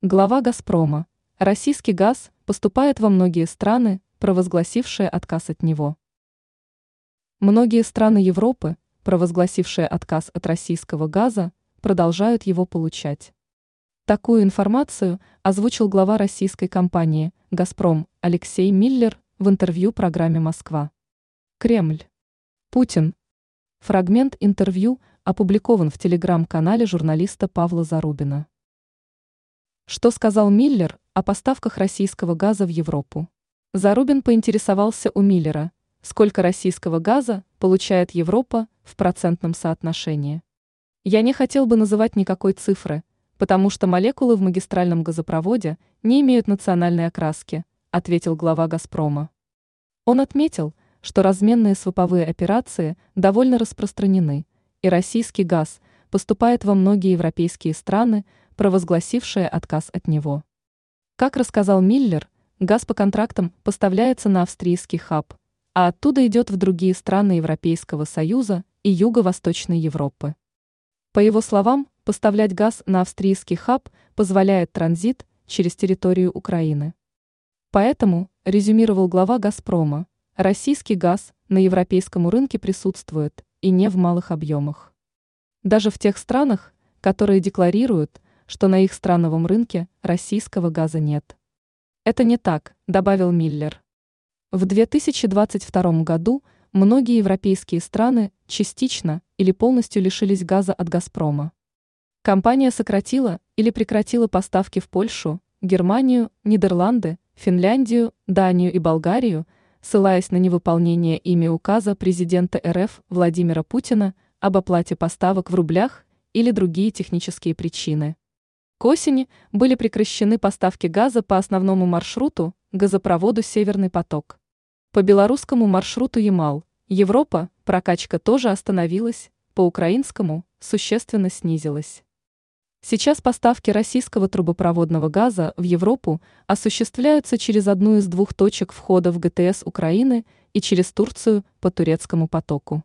Глава «Газпрома». Российский газ поступает во многие страны, провозгласившие отказ от него. Многие страны Европы, провозгласившие отказ от российского газа, продолжают его получать. Такую информацию озвучил глава российской компании «Газпром» Алексей Миллер в интервью программе «Москва». Кремль. Путин. Фрагмент интервью опубликован в телеграм-канале журналиста Павла Зарубина. Что сказал Миллер о поставках российского газа в Европу? Зарубин поинтересовался у Миллера, сколько российского газа получает Европа в процентном соотношении. Я не хотел бы называть никакой цифры, потому что молекулы в магистральном газопроводе не имеют национальной окраски, ответил глава «Газпрома». Он отметил, что разменные сваповые операции довольно распространены, и российский газ поступает во многие европейские страны провозгласившая отказ от него. Как рассказал Миллер, газ по контрактам поставляется на австрийский хаб, а оттуда идет в другие страны Европейского Союза и Юго-Восточной Европы. По его словам, поставлять газ на австрийский хаб позволяет транзит через территорию Украины. Поэтому, резюмировал глава «Газпрома», российский газ на европейском рынке присутствует, и не в малых объемах. Даже в тех странах, которые декларируют, что на их страновом рынке российского газа нет. Это не так, добавил Миллер. В 2022 году многие европейские страны частично или полностью лишились газа от «Газпрома». Компания сократила или прекратила поставки в Польшу, Германию, Нидерланды, Финляндию, Данию и Болгарию, ссылаясь на невыполнение ими указа президента РФ Владимира Путина об оплате поставок в рублях или другие технические причины. К осени были прекращены поставки газа по основному маршруту, газопроводу «Северный поток». По белорусскому маршруту Ямал, Европа, прокачка тоже остановилась, по украинскому существенно снизилась. Сейчас поставки российского трубопроводного газа в Европу осуществляются через одну из двух точек входа в ГТС Украины и через Турцию по турецкому потоку.